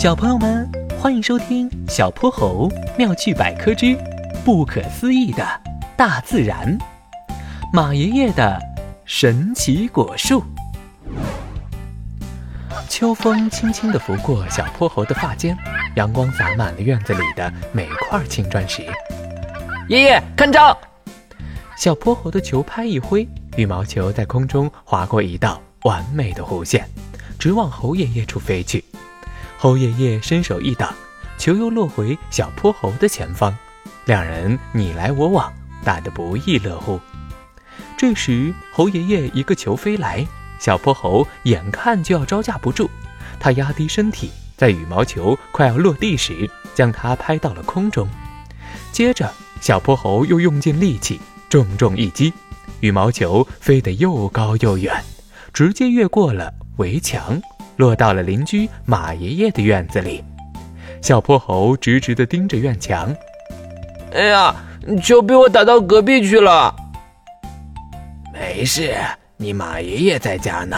小朋友们，欢迎收听《小泼猴妙趣百科之不可思议的大自然》。马爷爷的神奇果树。秋风轻轻地拂过小泼猴的发间，阳光洒满了院子里的每块青砖石。爷爷，看招！小泼猴的球拍一挥，羽毛球在空中划过一道完美的弧线，直往猴爷爷处飞去。猴爷爷伸手一挡，球又落回小泼猴的前方，两人你来我往，打得不亦乐乎。这时，猴爷爷一个球飞来，小泼猴眼看就要招架不住，他压低身体，在羽毛球快要落地时，将它拍到了空中。接着，小泼猴又用尽力气，重重一击，羽毛球飞得又高又远，直接越过了围墙。落到了邻居马爷爷的院子里，小泼猴直直地盯着院墙。哎呀，球被我打到隔壁去了。没事，你马爷爷在家呢，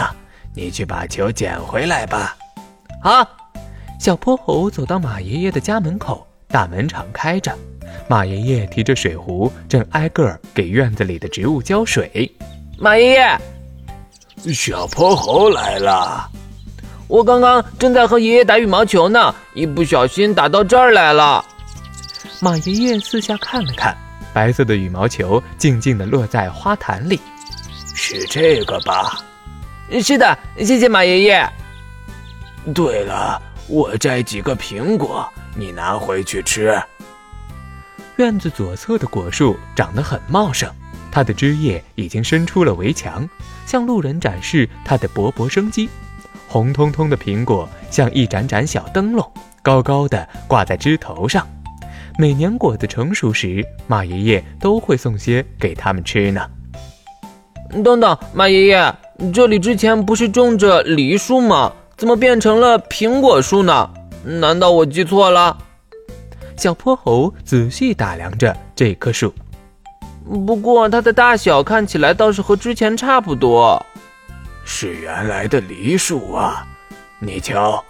你去把球捡回来吧。啊！小泼猴走到马爷爷的家门口，大门敞开着，马爷爷提着水壶，正挨个给院子里的植物浇水。马爷爷，小泼猴来了。我刚刚正在和爷爷打羽毛球呢，一不小心打到这儿来了。马爷爷四下看了看，白色的羽毛球静静地落在花坛里。是这个吧？是的，谢谢马爷爷。对了，我摘几个苹果，你拿回去吃。院子左侧的果树长得很茂盛，它的枝叶已经伸出了围墙，向路人展示它的勃勃生机。红彤彤的苹果像一盏盏小灯笼，高高的挂在枝头上。每年果子成熟时，马爷爷都会送些给他们吃呢。等等，马爷爷，这里之前不是种着梨树吗？怎么变成了苹果树呢？难道我记错了？小泼猴仔细打量着这棵树，不过它的大小看起来倒是和之前差不多。是原来的梨树啊！你瞧，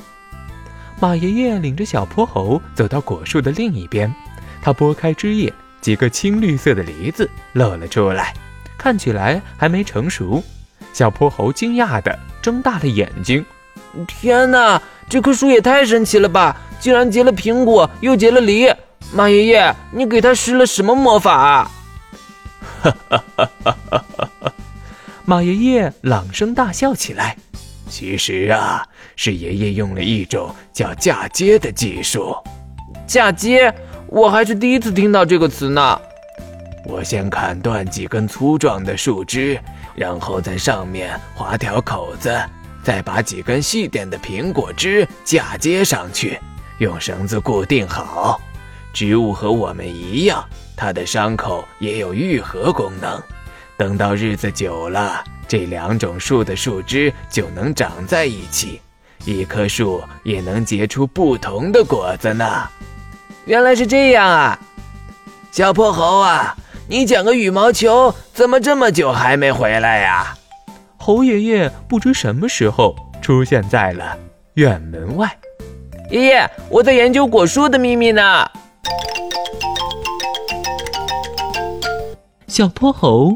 马爷爷领着小泼猴走到果树的另一边，他拨开枝叶，几个青绿色的梨子露了出来，看起来还没成熟。小泼猴惊讶地睁大了眼睛：“天哪，这棵树也太神奇了吧！竟然结了苹果，又结了梨！马爷爷，你给它施了什么魔法？”哈哈哈哈哈哈！马爷爷朗声大笑起来。其实啊，是爷爷用了一种叫嫁接的技术。嫁接？我还是第一次听到这个词呢。我先砍断几根粗壮的树枝，然后在上面划条口子，再把几根细点的苹果枝嫁接上去，用绳子固定好。植物和我们一样，它的伤口也有愈合功能。等到日子久了，这两种树的树枝就能长在一起，一棵树也能结出不同的果子呢。原来是这样啊！小泼猴啊，你捡个羽毛球怎么这么久还没回来呀？猴爷爷不知什么时候出现在了院门外。爷爷，我在研究果树的秘密呢。小泼猴